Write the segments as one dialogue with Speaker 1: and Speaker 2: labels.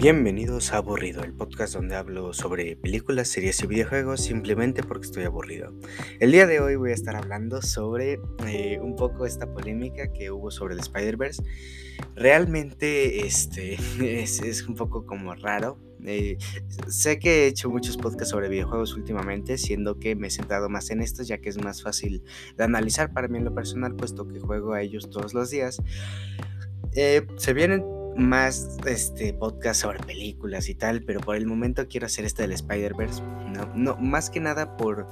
Speaker 1: Bienvenidos a Aburrido, el podcast donde hablo sobre películas, series y videojuegos simplemente porque estoy aburrido. El día de hoy voy a estar hablando sobre eh, un poco esta polémica que hubo sobre el Spider-Verse. Realmente este, es, un poco como raro. Eh, sé que he hecho muchos podcasts sobre videojuegos últimamente, siendo que me he centrado más en estos ya que es más fácil de analizar para mí en lo personal, puesto que juego a ellos todos los días. Eh, se vienen más este podcast sobre películas y tal, pero por el momento quiero hacer este del Spider-Verse. No, no, más que nada por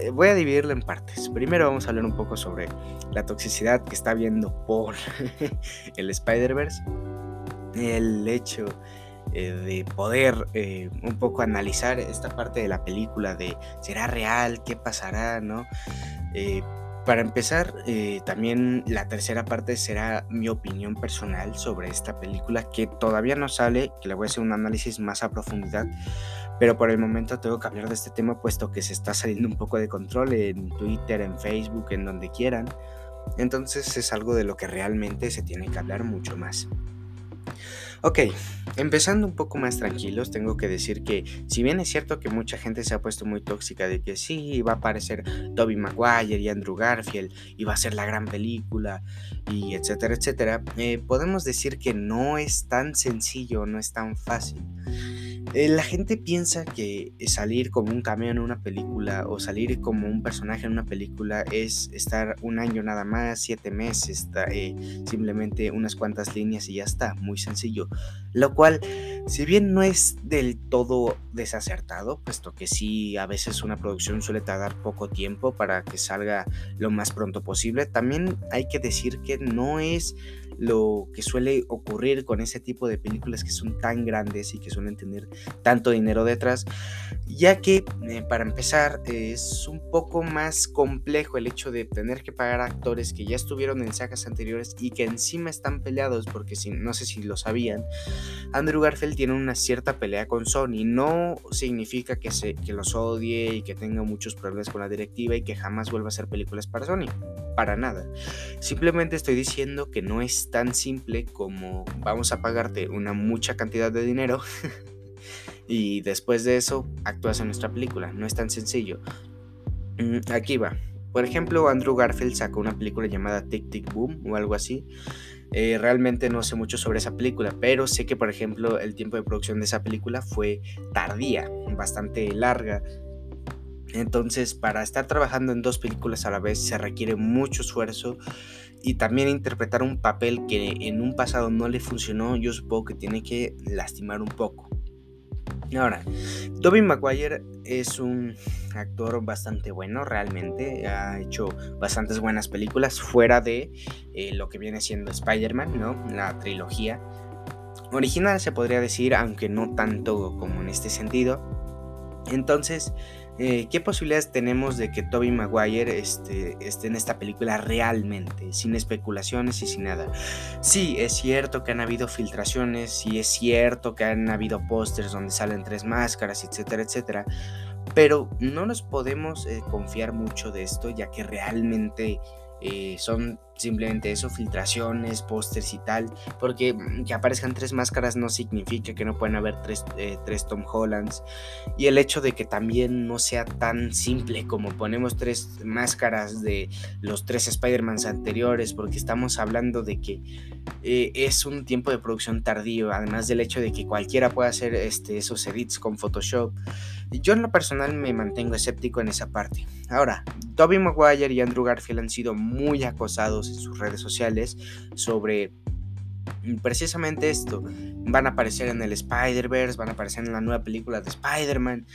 Speaker 1: eh, voy a dividirlo en partes. Primero vamos a hablar un poco sobre la toxicidad que está habiendo por el Spider-Verse. El hecho eh, de poder eh, un poco analizar esta parte de la película de será real, qué pasará, ¿no? Para empezar, eh, también la tercera parte será mi opinión personal sobre esta película que todavía no sale, que le voy a hacer un análisis más a profundidad, pero por el momento tengo que hablar de este tema puesto que se está saliendo un poco de control en Twitter, en Facebook, en donde quieran. Entonces es algo de lo que realmente se tiene que hablar mucho más. Ok, empezando un poco más tranquilos, tengo que decir que si bien es cierto que mucha gente se ha puesto muy tóxica de que sí, va a aparecer Toby Maguire y Andrew Garfield y va a ser la gran película y etcétera, etcétera, eh, podemos decir que no es tan sencillo, no es tan fácil. Eh, la gente piensa que salir como un cameo en una película o salir como un personaje en una película es estar un año nada más, siete meses, eh, simplemente unas cuantas líneas y ya está, muy sencillo. Lo cual, si bien no es del todo desacertado, puesto que sí, a veces una producción suele tardar poco tiempo para que salga lo más pronto posible, también hay que decir que no es lo que suele ocurrir con ese tipo de películas que son tan grandes y que suelen tener tanto dinero detrás, ya que eh, para empezar es un poco más complejo el hecho de tener que pagar a actores que ya estuvieron en sagas anteriores y que encima están peleados, porque si, no sé si lo sabían, Andrew Garfield tiene una cierta pelea con Sony, no significa que, se, que los odie y que tenga muchos problemas con la directiva y que jamás vuelva a hacer películas para Sony, para nada. Simplemente estoy diciendo que no es tan simple como vamos a pagarte una mucha cantidad de dinero y después de eso actúas en nuestra película. No es tan sencillo. Mm, aquí va. Por ejemplo, Andrew Garfield sacó una película llamada Tic Tic Boom o algo así. Eh, realmente no sé mucho sobre esa película, pero sé que, por ejemplo, el tiempo de producción de esa película fue tardía, bastante larga. Entonces, para estar trabajando en dos películas a la vez se requiere mucho esfuerzo y también interpretar un papel que en un pasado no le funcionó, yo supongo que tiene que lastimar un poco. Ahora, Tobey Maguire es un actor bastante bueno, realmente. Ha hecho bastantes buenas películas fuera de eh, lo que viene siendo Spider-Man, ¿no? La trilogía original se podría decir, aunque no tanto como en este sentido. Entonces, eh, ¿qué posibilidades tenemos de que Toby Maguire este, esté en esta película realmente, sin especulaciones y sin nada? Sí, es cierto que han habido filtraciones, sí es cierto que han habido pósters donde salen tres máscaras, etcétera, etcétera, pero no nos podemos eh, confiar mucho de esto, ya que realmente eh, son simplemente eso, filtraciones, pósters y tal, porque mm, que aparezcan tres máscaras no significa que no pueden haber tres, eh, tres, Tom Hollands, y el hecho de que también no sea tan simple como ponemos tres máscaras de los tres Spider-Mans anteriores, porque estamos hablando de que eh, es un tiempo de producción tardío, además del hecho de que cualquiera pueda hacer este, esos edits con Photoshop. Yo en lo personal me mantengo escéptico en esa parte. Ahora, Tobey Maguire y Andrew Garfield han sido muy acosados en sus redes sociales sobre precisamente esto. Van a aparecer en el Spider-Verse, van a aparecer en la nueva película de Spider-Man.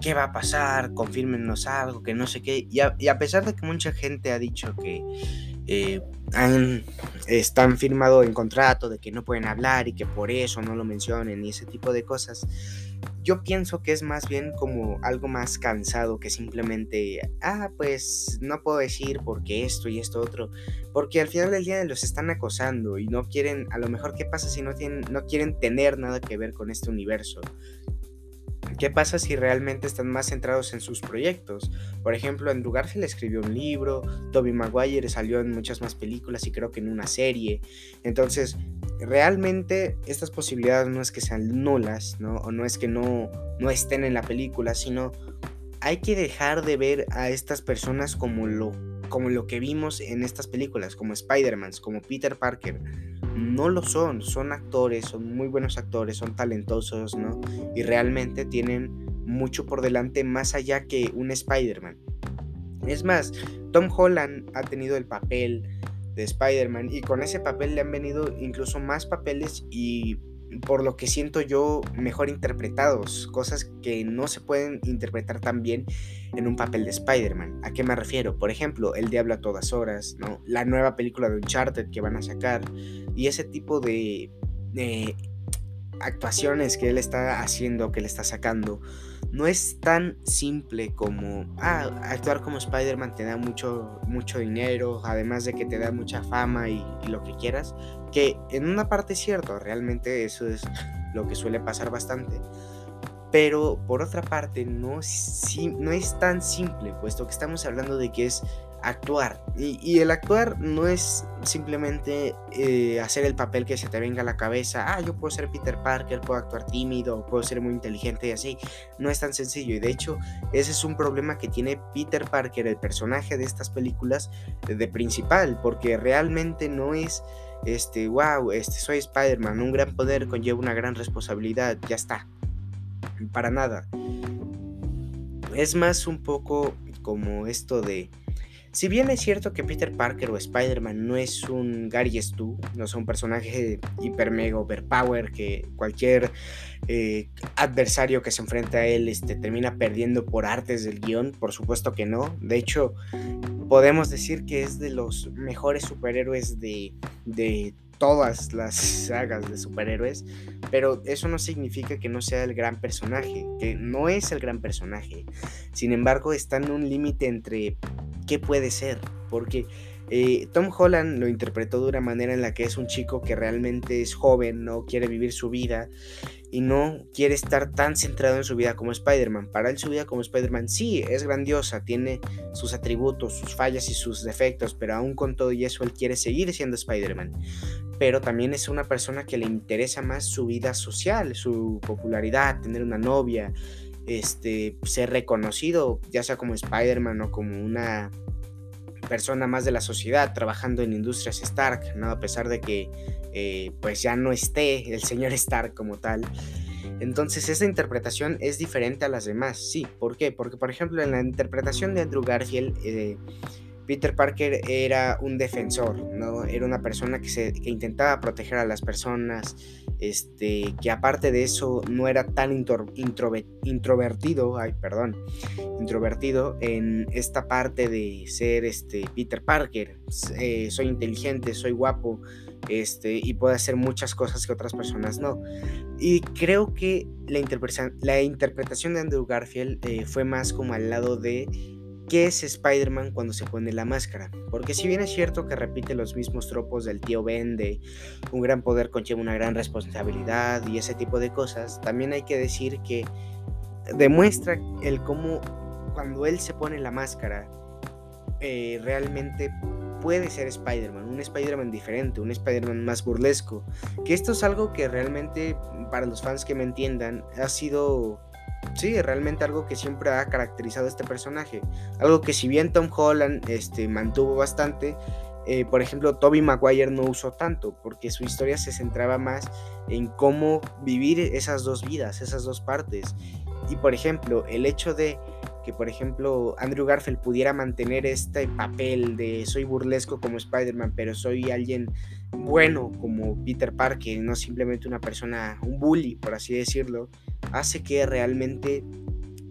Speaker 1: ¿Qué va a pasar? Confírmenos algo, que no sé qué. Y a, pesar de que mucha gente ha dicho que eh, han, están firmado en contrato de que no pueden hablar y que por eso no lo mencionen y ese tipo de cosas, yo pienso que es más bien como algo más cansado que simplemente, ah, pues no puedo decir porque esto y esto otro, porque al final del día los están acosando y no quieren, a lo mejor qué pasa si no tienen, no quieren tener nada que ver con este universo. ¿Qué pasa si realmente están más centrados en sus proyectos? Por ejemplo, Andrew Garfield escribió un libro, Toby Maguire salió en muchas más películas y creo que en una serie. Entonces, realmente estas posibilidades no es que sean nulas, ¿no? O no es que no, no estén en la película, sino hay que dejar de ver a estas personas como lo, como lo que vimos en estas películas, como Spider-Man, como Peter Parker. No lo son, son actores, son muy buenos actores, son talentosos, ¿no? Y realmente tienen mucho por delante más allá que un Spider-Man. Es más, Tom Holland ha tenido el papel de Spider-Man y con ese papel le han venido incluso más papeles y por lo que siento yo, mejor interpretados, cosas que no se pueden interpretar tan bien en un papel de Spider-Man. ¿A qué me refiero? Por ejemplo, El Diablo a todas horas, ¿no? La nueva película de Uncharted que van a sacar y ese tipo de, de actuaciones que él está haciendo, que le está sacando, no es tan simple como, ah, actuar como Spider-Man te da mucho, mucho dinero, además de que te da mucha fama y, lo que quieras, que en una parte es cierto, realmente eso es lo que suele pasar bastante. Pero por otra parte, no, no es tan simple, puesto que estamos hablando de que es actuar. Y, el actuar no es simplemente eh, hacer el papel que se te venga a la cabeza. Ah, yo puedo ser Peter Parker, puedo actuar tímido, puedo ser muy inteligente y así. No es tan sencillo. Y de hecho, ese es un problema que tiene Peter Parker, el personaje de estas películas, de principal. Porque realmente no es, este, wow, este, soy Spider-Man. Un gran poder conlleva una gran responsabilidad. Ya está. Para nada. Es más un poco como esto de si bien es cierto que Peter Parker o Spider-Man no es un Gary Stu, no es un personaje hiper mega overpower que cualquier eh, adversario que se enfrenta a él este, termina perdiendo por artes del guion, por supuesto que no. De hecho, podemos decir que es de los mejores superhéroes de, de todas las sagas de superhéroes, pero eso no significa que no sea el gran personaje, que no es el gran personaje. Sin embargo, está en un límite entre qué puede ser, porque eh, Tom Holland lo interpretó de una manera en la que es un chico que realmente es joven, no quiere vivir su vida y no quiere estar tan centrado en su vida como Spider-Man. Para él su vida como Spider-Man sí es grandiosa, tiene sus atributos, sus fallas y sus defectos, pero aún con todo y eso él quiere seguir siendo Spider-Man. Pero también es una persona que le interesa más su vida social, su popularidad, tener una novia, este, ser reconocido, ya sea como Spider-Man o como una persona más de la sociedad trabajando en Industrias Stark, ¿no? A pesar de que eh, pues ya no esté el señor Stark como tal. Entonces esta interpretación es diferente a las demás, sí. ¿Por qué? Porque por ejemplo en la interpretación de Andrew Garfield, eh, Peter Parker era un defensor, ¿no? Era una persona que, intentaba proteger a las personas, este, que aparte de eso no era tan introvertido, ay, perdón, introvertido en esta parte de ser este, Peter Parker. Eh, soy inteligente, soy guapo, este, y puedo hacer muchas cosas que otras personas no. Y creo que la, la interpretación de Andrew Garfield eh, fue más como al lado de ¿Qué es Spider-Man cuando se pone la máscara? Porque si bien es cierto que repite los mismos tropos del tío Ben de un gran poder conlleva una gran responsabilidad y ese tipo de cosas, también hay que decir que demuestra el cómo cuando él se pone la máscara eh, realmente puede ser Spider-Man, un Spider-Man diferente, un Spider-Man más burlesco. Que esto es algo que realmente, para los fans que me entiendan, ha sido sí, realmente algo que siempre ha caracterizado a este personaje. Algo que si bien Tom Holland este, mantuvo bastante, eh, por ejemplo, Toby Maguire no usó tanto, porque su historia se centraba más en cómo vivir esas dos vidas, esas dos partes. Y por ejemplo, el hecho de que, por ejemplo, Andrew Garfield pudiera mantener este papel de soy burlesco como Spider-Man, pero soy alguien bueno como Peter Parker, no simplemente una persona, un bully, por así decirlo, hace que realmente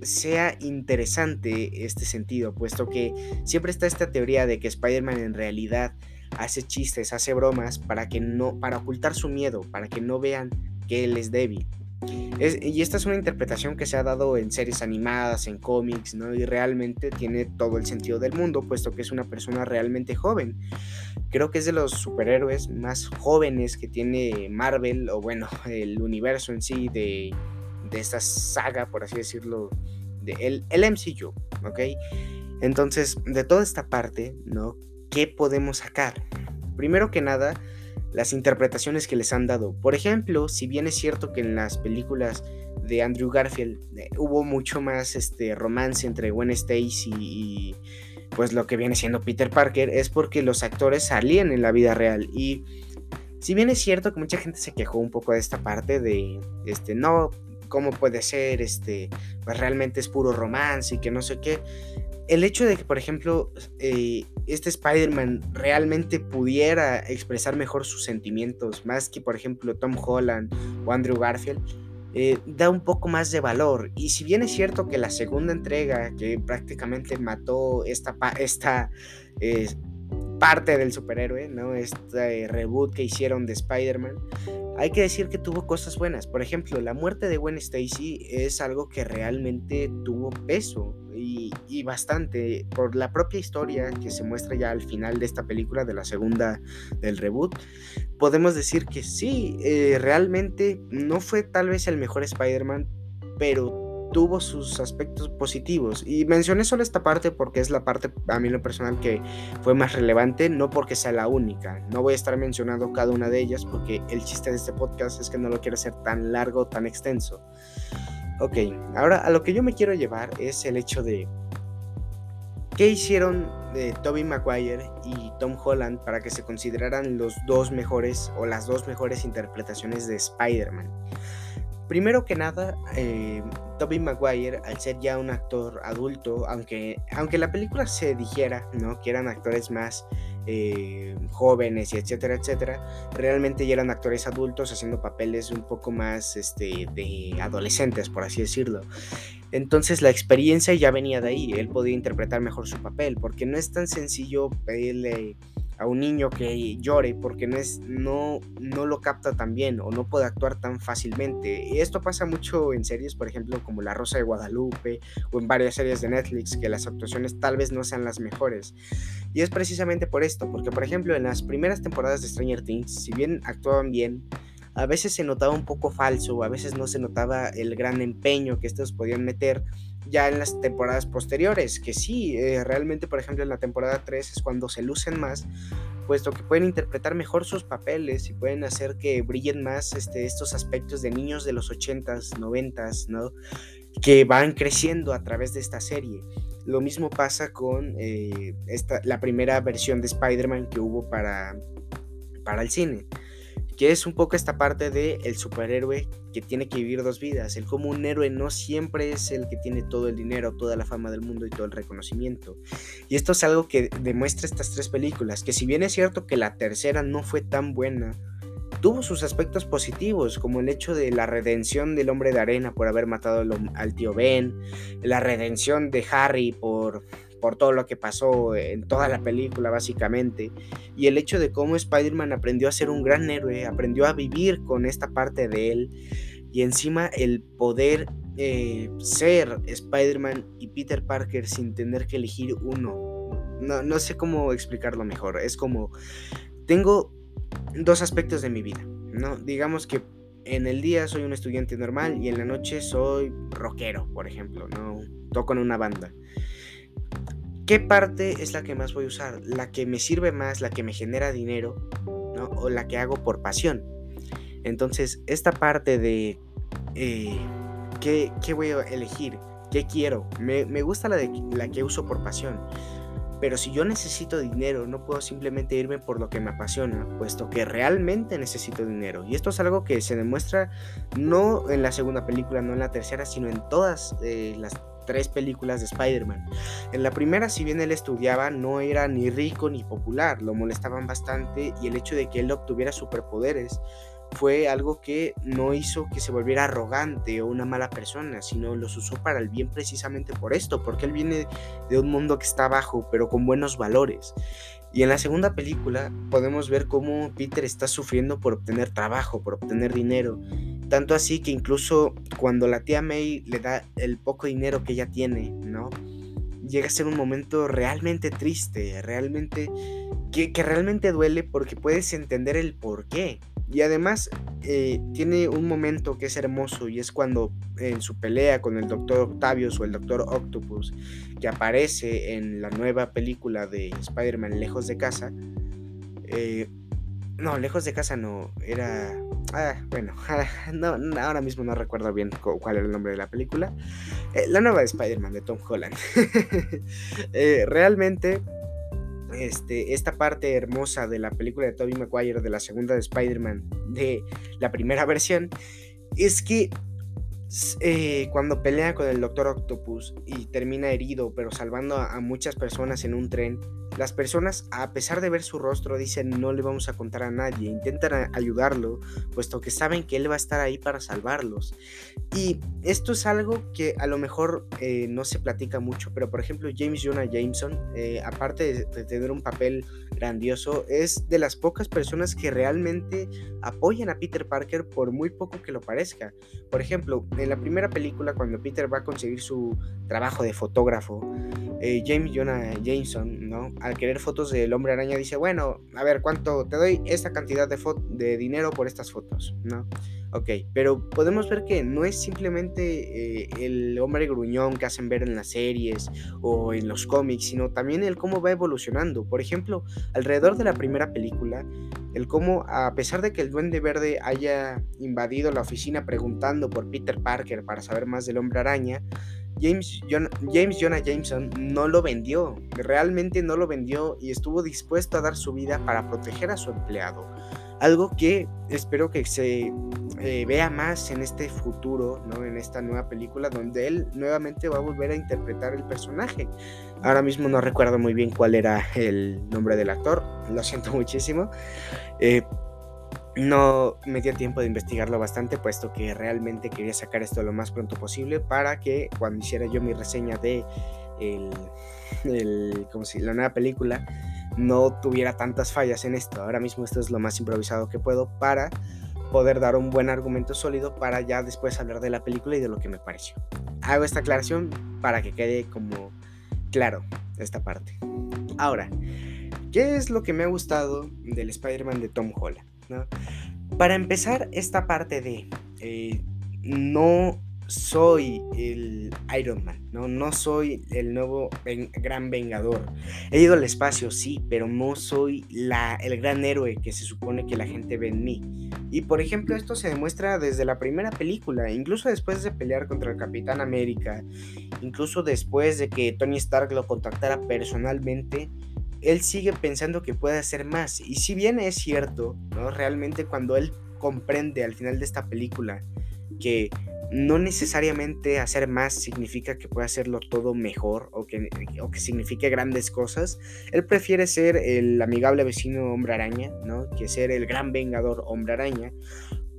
Speaker 1: sea interesante este sentido, puesto que siempre está esta teoría de que Spider-Man en realidad hace chistes, hace bromas para que no para ocultar su miedo, para que no vean que él es débil. Y esta es una interpretación que se ha dado en series animadas, en cómics, ¿no? Y realmente tiene todo el sentido del mundo, puesto que es una persona realmente joven. Creo que es de los superhéroes más jóvenes que tiene Marvel, o bueno, el universo en sí de de esta saga, por así decirlo, de el, el MCU, ¿ok? Entonces, de toda esta parte, ¿no? ¿Qué podemos sacar? Primero que nada, las interpretaciones que les han dado. Por ejemplo, si bien es cierto que en las películas de Andrew Garfield eh, hubo mucho más este romance entre Gwen Stacy y pues lo que viene siendo Peter Parker es porque los actores salían en la vida real y si bien es cierto que mucha gente se quejó un poco de esta parte de este no cómo puede ser este pues realmente es puro romance y que no sé qué el hecho de que, por ejemplo, eh, este Spider-Man realmente pudiera expresar mejor sus sentimientos, más que, por ejemplo, Tom Holland o Andrew Garfield, eh, da un poco más de valor. Y si bien es cierto que la segunda entrega, que prácticamente mató esta, esta eh, parte del superhéroe, ¿no? Este reboot que hicieron de Spider-Man, hay que decir que tuvo cosas buenas. Por ejemplo, la muerte de Gwen Stacy es algo que realmente tuvo peso y, bastante por la propia historia que se muestra ya al final de esta película, de la segunda del reboot. Podemos decir que sí, eh, realmente no fue tal vez el mejor Spider-Man, pero tuvo sus aspectos positivos. Y mencioné solo esta parte porque es la parte a mí lo personal que fue más relevante, no porque sea la única. No voy a estar mencionando cada una de ellas porque el chiste de este podcast es que no lo quiero hacer tan largo, tan extenso. Ok, ahora a lo que yo me quiero llevar es el hecho de qué hicieron de Toby Maguire y Tom Holland para que se consideraran los dos mejores o las dos mejores interpretaciones de Spider-Man. Primero que nada, eh, Tobey Maguire, al ser ya un actor adulto, aunque, aunque la película se dijera ¿no? que eran actores más eh, jóvenes y etcétera, etcétera, realmente ya eran actores adultos haciendo papeles un poco más este, de adolescentes, por así decirlo. Entonces la experiencia ya venía de ahí, él podía interpretar mejor su papel, porque no es tan sencillo pedirle a un niño que llore porque no, es, no, no lo capta tan bien o no puede actuar tan fácilmente. Esto pasa mucho en series, por ejemplo, como La Rosa de Guadalupe o en varias series de Netflix, que las actuaciones tal vez no sean las mejores. Y es precisamente por esto, porque por ejemplo en las primeras temporadas de Stranger Things, si bien actuaban bien, a veces se notaba un poco falso, a veces no se notaba el gran empeño que estos podían meter ya en las temporadas posteriores, que sí, eh, realmente por ejemplo en la temporada 3 es cuando se lucen más, puesto que pueden interpretar mejor sus papeles y pueden hacer que brillen más este, estos aspectos de niños de los 80s, 90s, ¿no? que van creciendo a través de esta serie. Lo mismo pasa con eh, esta, la primera versión de Spider-Man que hubo para, para el cine que es un poco esta parte de el superhéroe que tiene que vivir dos vidas. El como un héroe no siempre es el que tiene todo el dinero, toda la fama del mundo y todo el reconocimiento. Y esto es algo que demuestra estas tres películas, que si bien es cierto que la tercera no fue tan buena, tuvo sus aspectos positivos, como el hecho de la redención del hombre de arena por haber matado al tío Ben, la redención de Harry por por todo lo que pasó en toda la película básicamente, y el hecho de cómo Spider-Man aprendió a ser un gran héroe, aprendió a vivir con esta parte de él, y encima el poder eh, ser Spider-Man y Peter Parker sin tener que elegir uno. No, no sé cómo explicarlo mejor, es como, tengo dos aspectos de mi vida, ¿no? Digamos que en el día soy un estudiante normal y en la noche soy rockero, por ejemplo, ¿no? Toco en una banda. ¿Qué parte es la que más voy a usar? ¿La que me sirve más, la que me genera dinero, ¿no? o la que hago por pasión? Entonces, esta parte de eh, ¿qué, voy a elegir, qué quiero, me, gusta la, de, la que uso por pasión. Pero si yo necesito dinero, no puedo simplemente irme por lo que me apasiona, puesto que realmente necesito dinero. Y esto es algo que se demuestra no en la segunda película, no en la tercera, sino en todas eh, las tres películas de Spider-Man. En la primera, si bien él estudiaba, no era ni rico ni popular, lo molestaban bastante y el hecho de que él obtuviera superpoderes fue algo que no hizo que se volviera arrogante o una mala persona, sino los usó para el bien precisamente por esto, porque él viene de un mundo que está bajo, pero con buenos valores. Y en la segunda película podemos ver cómo Peter está sufriendo por obtener trabajo, por obtener dinero. Tanto así que incluso cuando la tía May le da el poco dinero que ella tiene, ¿no? Llega a ser un momento realmente triste, realmente que, realmente duele porque puedes entender el por qué. Y además eh, tiene un momento que es hermoso y es cuando en su pelea con el Doctor Octavius o el Doctor Octopus, que aparece en la nueva película de Spider-Man Lejos de Casa, eh, No, lejos de casa no. Era. Ah, bueno, no, ahora mismo no recuerdo bien cuál era el nombre de la película. Eh, la nueva de Spider-Man de Tom Holland. Eh, realmente, este, esta parte hermosa de la película de Tobey Maguire, de la segunda de Spider-Man, de la primera versión, es que eh, cuando pelea con el Doctor Octopus y termina herido, pero salvando a, muchas personas en un tren, las personas, a pesar de ver su rostro, dicen no le vamos a contar a nadie, intentan ayudarlo, puesto que saben que él va a estar ahí para salvarlos. Y esto es algo que a lo mejor eh, no se platica mucho, pero por ejemplo James Jonah Jameson, eh, aparte de, tener un papel grandioso, es de las pocas personas que realmente apoyan a Peter Parker por muy poco que lo parezca. Por ejemplo, en la primera película, cuando Peter va a conseguir su trabajo de fotógrafo, eh, James Jonah Jameson, ¿no? Al querer fotos del hombre araña dice, bueno, a ver, ¿cuánto te doy esta cantidad de, de dinero por estas fotos? ¿No? Ok, pero podemos ver que no es simplemente eh, el hombre gruñón que hacen ver en las series o en los cómics, sino también el cómo va evolucionando. Por ejemplo, alrededor de la primera película, el cómo, a pesar de que el Duende Verde haya invadido la oficina preguntando por Peter Parker para saber más del hombre araña, James, Jonah Jameson no lo vendió, realmente no lo vendió y estuvo dispuesto a dar su vida para proteger a su empleado. Algo que espero que se eh, vea más en este futuro, ¿no? En esta nueva película donde él nuevamente va a volver a interpretar el personaje. Ahora mismo no recuerdo muy bien cuál era el nombre del actor, lo siento muchísimo. Eh, no me dio tiempo de investigarlo bastante, puesto que realmente quería sacar esto lo más pronto posible para que cuando hiciera yo mi reseña de la nueva película no tuviera tantas fallas en esto. Ahora mismo esto es lo más improvisado que puedo para poder dar un buen argumento sólido para ya después hablar de la película y de lo que me pareció. Hago esta aclaración para que quede como claro esta parte. Ahora, ¿qué es lo que me ha gustado del Spider-Man de Tom Holland? Para empezar, esta parte de eh, no soy el Iron Man, ¿no? No soy el nuevo gran vengador. He ido al espacio, sí, pero no soy el gran héroe que se supone que la gente ve en mí. Y por ejemplo, esto se demuestra desde la primera película, incluso después de pelear contra el Capitán América, incluso después de que Tony Stark lo contactara personalmente, él sigue pensando que puede hacer más. Y si bien es cierto, ¿no? Realmente cuando él comprende al final de esta película que no necesariamente hacer más significa que pueda hacerlo todo mejor o que, o que signifique grandes cosas. Él prefiere ser el amigable vecino hombre araña, ¿no? Que ser el gran vengador hombre araña.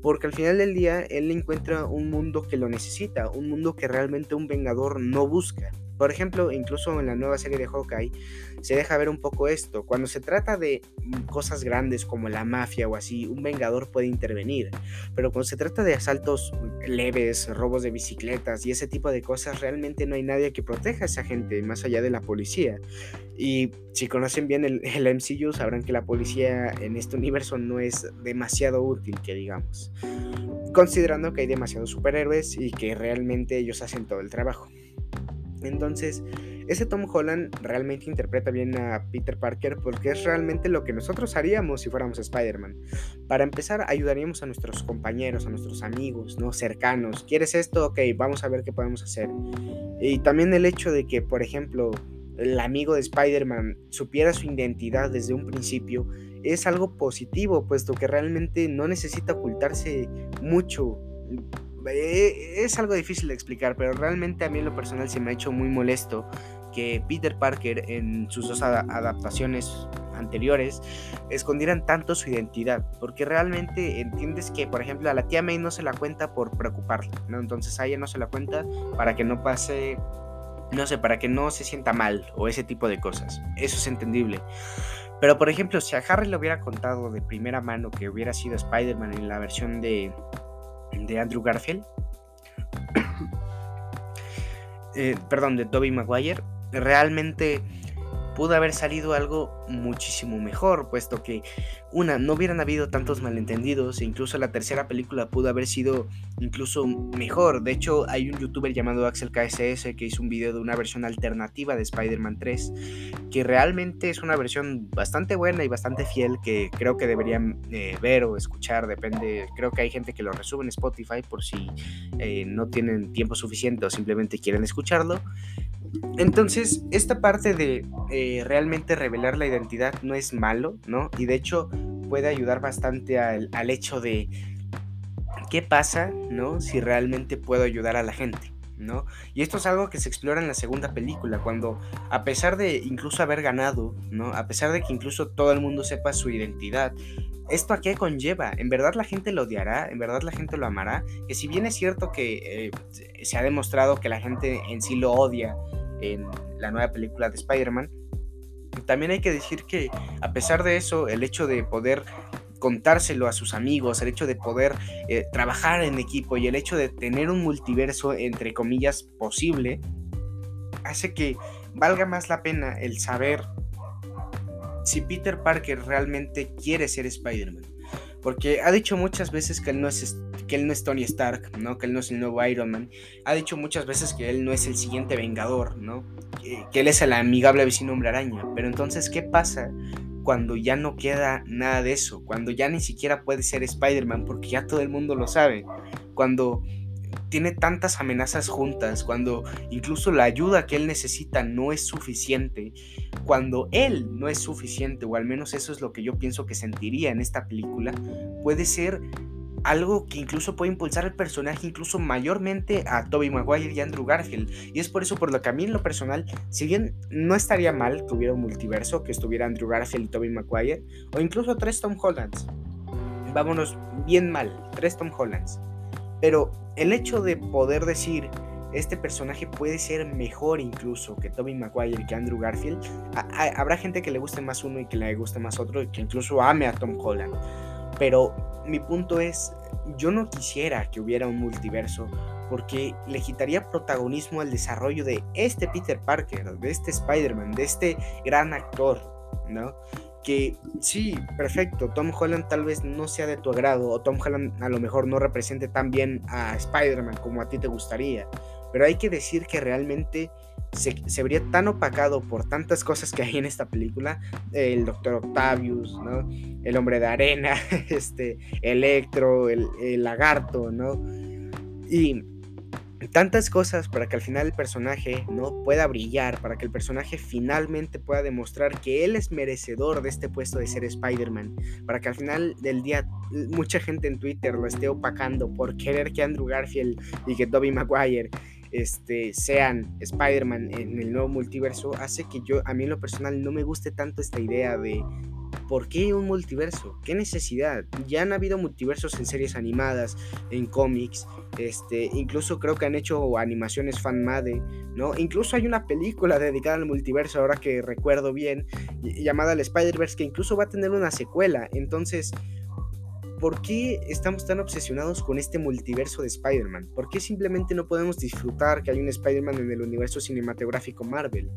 Speaker 1: Porque al final del día él encuentra un mundo que lo necesita, un mundo que realmente un vengador no busca. Por ejemplo, incluso en la nueva serie de Hawkeye se deja ver un poco esto. Cuando se trata de cosas grandes como la mafia o así, un vengador puede intervenir. Pero cuando se trata de asaltos leves, robos de bicicletas y ese tipo de cosas, realmente no hay nadie que proteja a esa gente más allá de la policía. Y si conocen bien el, el MCU, sabrán que la policía en este universo no es demasiado útil, que digamos. Considerando que hay demasiados superhéroes y que realmente ellos hacen todo el trabajo. Entonces, ese Tom Holland realmente interpreta bien a Peter Parker porque es realmente lo que nosotros haríamos si fuéramos Spider-Man. Para empezar, ayudaríamos a nuestros compañeros, a nuestros amigos, ¿no? Cercanos. ¿Quieres esto? Ok, vamos a ver qué podemos hacer. Y también el hecho de que, por ejemplo, el amigo de Spider-Man supiera su identidad desde un principio es algo positivo, puesto que realmente no necesita ocultarse mucho es algo difícil de explicar, pero realmente a mí en lo personal se me ha hecho muy molesto que Peter Parker en sus dos adaptaciones anteriores escondieran tanto su identidad, porque realmente entiendes que, por ejemplo, a la tía May no se la cuenta por preocuparla, ¿no? Entonces a ella no se la cuenta para que no pase, no sé, para que no se sienta mal o ese tipo de cosas. Eso es entendible. Pero, por ejemplo, si a Harry le hubiera contado de primera mano que hubiera sido Spider-Man en la versión de de Andrew Garfield. Eh, perdón, de Tobey Maguire. Realmente pudo haber salido algo muchísimo mejor, puesto que, una, no hubieran habido tantos malentendidos, e incluso la tercera película pudo haber sido incluso mejor. De hecho, hay un youtuber llamado Axel KSS que hizo un video de una versión alternativa de Spider-Man 3, que realmente es una versión bastante buena y bastante fiel, que creo que deberían eh, ver o escuchar, depende, creo que hay gente que lo resube en Spotify por si eh, no tienen tiempo suficiente o simplemente quieren escucharlo. Entonces, esta parte de eh, realmente revelar la identidad no es malo, ¿no? Y de hecho puede ayudar bastante al, hecho de qué pasa, ¿no? Si realmente puedo ayudar a la gente. ¿No? Y esto es algo que se explora en la segunda película, cuando a pesar de incluso haber ganado, ¿no? A pesar de que incluso todo el mundo sepa su identidad, ¿esto a qué conlleva? ¿En verdad la gente lo odiará? ¿En verdad la gente lo amará? Que si bien es cierto que eh, se ha demostrado que la gente en sí lo odia, en la nueva película de Spider-Man. También hay que decir que a pesar de eso, el hecho de poder contárselo a sus amigos, el hecho de poder eh, trabajar en equipo y el hecho de tener un multiverso, entre comillas, posible, hace que valga más la pena el saber si Peter Parker realmente quiere ser Spider-Man. Porque ha dicho muchas veces que él no es que él no es Tony Stark, ¿no? Que él no es el nuevo Iron Man. Ha dicho muchas veces que él no es el siguiente Vengador, ¿no? Que, él es el amigable vecino hombre araña. Pero entonces, ¿qué pasa cuando ya no queda nada de eso? Cuando ya ni siquiera puede ser Spider-Man porque ya todo el mundo lo sabe. Cuando tiene tantas amenazas juntas, cuando incluso la ayuda que él necesita no es suficiente, cuando él no es suficiente, o al menos eso es lo que yo pienso que sentiría en esta película, puede ser algo que incluso puede impulsar el personaje incluso mayormente a Toby Maguire y Andrew Garfield. Y es por eso por lo que a mí en lo personal, si bien no estaría mal que hubiera un multiverso, que estuviera Andrew Garfield y Toby Maguire, o incluso tres Tom Hollands. Vámonos bien mal, tres Tom Hollands. Pero el hecho de poder decir, este personaje puede ser mejor incluso que Toby Maguire que Andrew Garfield, habrá gente que le guste más uno y que le guste más otro y que incluso ame a Tom Holland. Pero mi punto es, yo no quisiera que hubiera un multiverso porque le quitaría protagonismo al desarrollo de este Peter Parker, de este Spider-Man, de este gran actor, ¿no? Que sí, perfecto, Tom Holland tal vez no sea de tu agrado o Tom Holland a lo mejor no represente tan bien a Spider-Man como a ti te gustaría, pero hay que decir que realmente se, se, vería tan opacado por tantas cosas que hay en esta película, el Doctor Octavius, ¿no? El Hombre de Arena, este, Electro, el, el Lagarto, ¿no? Y tantas cosas para que al final el personaje no pueda brillar, para que el personaje finalmente pueda demostrar que él es merecedor de este puesto de ser Spider-Man, para que al final del día mucha gente en Twitter lo esté opacando por querer que Andrew Garfield y que Tobey Maguire este, sean Spider-Man en el nuevo multiverso, hace que yo, a mí en lo personal, no me guste tanto esta idea de ¿por qué un multiverso? ¿Qué necesidad? Ya han habido multiversos en series animadas, en cómics, este, incluso creo que han hecho animaciones fan-made, ¿no? Incluso hay una película dedicada al multiverso, ahora que recuerdo bien, llamada El Spider-Verse, que incluso va a tener una secuela, entonces ¿por qué estamos tan obsesionados con este multiverso de Spider-Man? ¿Por qué simplemente no podemos disfrutar que hay un Spider-Man en el universo cinematográfico Marvel?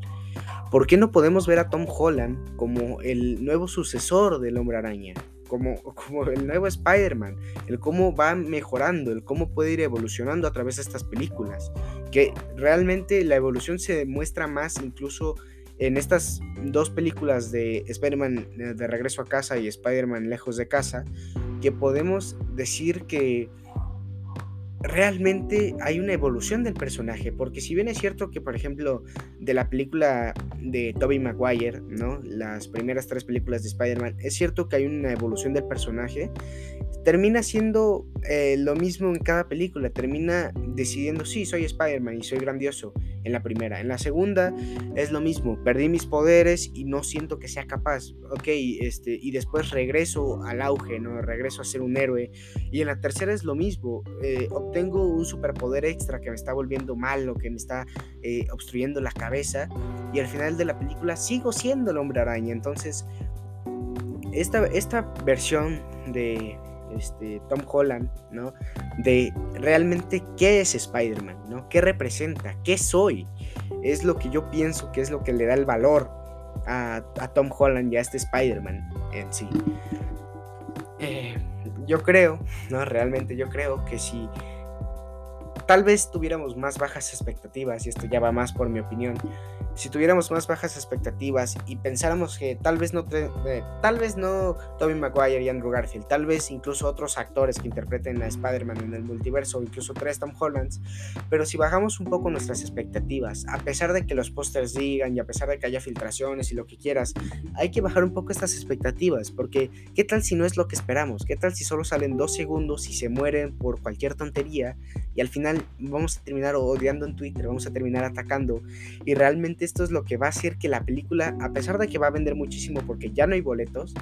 Speaker 1: ¿Por qué no podemos ver a Tom Holland como el nuevo sucesor del hombre araña? Como, como el nuevo Spider-Man, el cómo va mejorando, el cómo puede ir evolucionando a través de estas películas. Que realmente la evolución se demuestra más incluso en estas dos películas de Spider-Man eh, de regreso a casa y Spider-Man lejos de casa, que podemos decir que realmente hay una evolución del personaje, porque si bien es cierto que, por ejemplo, de la película de Tobey Maguire, ¿no? Las primeras tres películas de Spider-Man, es cierto que hay una evolución del personaje, termina siendo eh, lo mismo en cada película, termina decidiendo, sí, soy Spider-Man y soy grandioso en la primera, en la segunda es lo mismo, perdí mis poderes y no siento que sea capaz, ok, este, y después regreso al auge, ¿no? Regreso a ser un héroe, y en la tercera es lo mismo, eh, obtengo un superpoder extra que me está volviendo malo, que me está eh, obstruyendo la cabeza, y al final de la película sigo siendo el hombre araña, entonces... Esta, esta versión de, este, Tom Holland, ¿no? De realmente qué es Spider-Man, ¿no? ¿Qué representa? ¿Qué soy? Es lo que yo pienso que es lo que le da el valor a, Tom Holland y a este Spider-Man en sí. Eh, yo creo, no, realmente yo creo que si tal vez tuviéramos más bajas expectativas, y esto ya va más por mi opinión, si tuviéramos más bajas expectativas y pensáramos que tal vez no, eh, tal vez no Tobey Maguire y Andrew Garfield, tal vez incluso otros actores que interpreten a Spider-Man en el multiverso, incluso tres Tom Hollands, pero si bajamos un poco nuestras expectativas, a pesar de que los pósters digan y a pesar de que haya filtraciones y lo que quieras, hay que bajar un poco estas expectativas, porque ¿qué tal si no es lo que esperamos? ¿Qué tal si solo salen dos segundos y se mueren por cualquier tontería y al final vamos a terminar odiando en Twitter, vamos a terminar atacando y realmente esto es lo que va a hacer que la película, a pesar de que va a vender muchísimo porque ya no hay boletos,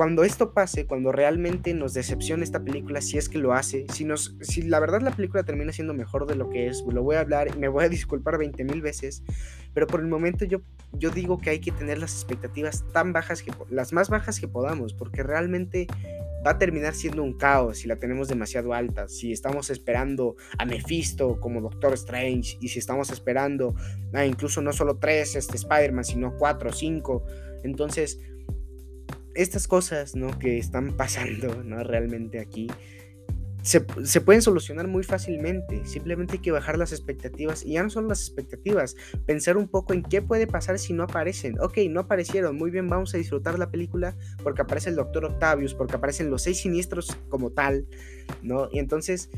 Speaker 1: cuando esto pase, cuando realmente nos decepcione esta película, si es que lo hace, si, nos, si la verdad la película termina siendo mejor de lo que es, lo voy a hablar y me voy a disculpar 20 mil veces, pero por el momento yo, yo digo que hay que tener las expectativas tan bajas, que, las más bajas que podamos, porque realmente va a terminar siendo un caos si la tenemos demasiado alta, si estamos esperando a Mephisto como Doctor Strange y si estamos esperando a incluso no solo tres este, Spider-Man, sino cuatro o cinco. Entonces, estas cosas ¿no? que están pasando ¿no? realmente aquí se, pueden solucionar muy fácilmente. Simplemente hay que bajar las expectativas. Y ya no son las expectativas. Pensar un poco en qué puede pasar si no aparecen. Ok, no aparecieron. Muy bien, vamos a disfrutar la película porque aparece el Doctor Octavius, porque aparecen los seis siniestros como tal. ¿No? Y entonces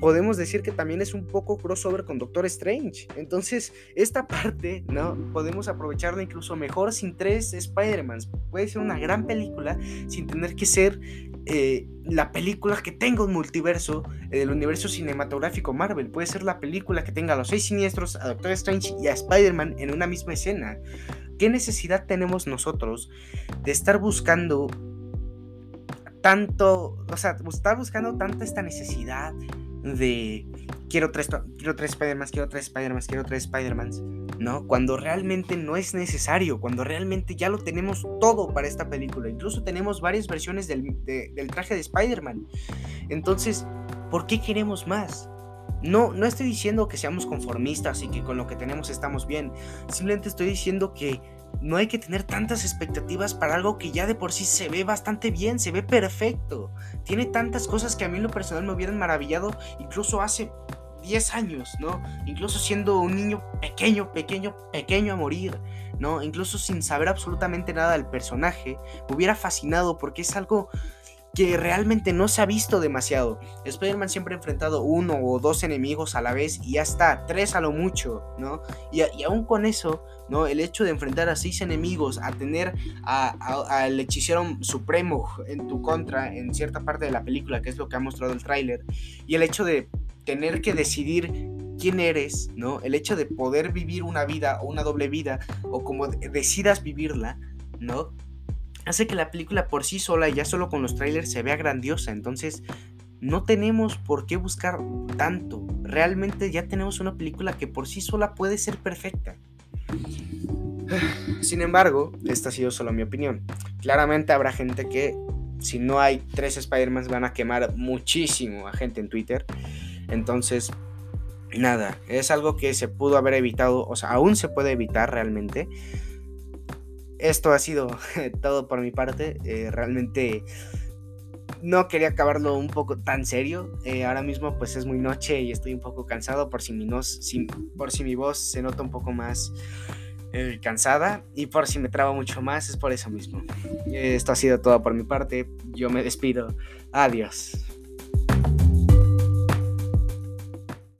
Speaker 1: podemos decir que también es un poco crossover con Doctor Strange. Entonces, esta parte, ¿no? Podemos aprovecharla incluso mejor sin tres Spider-Mans. Puede ser una gran película sin tener que ser eh, la película que tenga un multiverso del universo cinematográfico Marvel. Puede ser la película que tenga a los seis siniestros, a Doctor Strange y a Spider-Man en una misma escena. ¿Qué necesidad tenemos nosotros de estar buscando tanto, o sea, estar buscando tanta esta necesidad de quiero tres, quiero tres Spider-Man, quiero tres Spider-Man, quiero tres Spider-Man, ¿no? Cuando realmente no es necesario, cuando realmente ya lo tenemos todo para esta película. Incluso tenemos varias versiones del, del traje de Spider-Man. Entonces, ¿por qué queremos más? No, no estoy diciendo que seamos conformistas y que con lo que tenemos estamos bien. Simplemente estoy diciendo que no hay que tener tantas expectativas para algo que ya de por sí se ve bastante bien, se ve perfecto. Tiene tantas cosas que a mí en lo personal me hubieran maravillado incluso hace 10 años, ¿no? Incluso siendo un niño pequeño, pequeño, pequeño a morir, ¿no? Incluso sin saber absolutamente nada del personaje, me hubiera fascinado porque es algo que realmente no se ha visto demasiado. Spider-Man siempre ha enfrentado uno o dos enemigos a la vez y ya está, tres a lo mucho, ¿no? Y, aún con eso, ¿no? El hecho de enfrentar a seis enemigos, a tener al hechicero supremo en tu contra en cierta parte de la película, que es lo que ha mostrado el tráiler, y el hecho de tener que decidir quién eres, ¿no? El hecho de poder vivir una vida o una doble vida, o como decidas vivirla, ¿no? Hace que la película por sí sola, ya solo con los trailers, se vea grandiosa. Entonces, no tenemos por qué buscar tanto. Realmente ya tenemos una película que por sí sola puede ser perfecta. Sin embargo, esta ha sido solo mi opinión. Claramente habrá gente que, si no hay tres Spider-Man, van a quemar muchísimo a gente en Twitter. Entonces, nada, es algo que se pudo haber evitado, o sea, aún se puede evitar realmente esto ha sido todo por mi parte. Eh, realmente no quería acabarlo un poco tan serio. Eh, ahora mismo pues es muy noche y estoy un poco cansado por si mi, por si mi voz se nota un poco más eh, cansada y por si me traba mucho más es por eso mismo. esto ha sido todo por mi parte. Yo me despido. Adiós.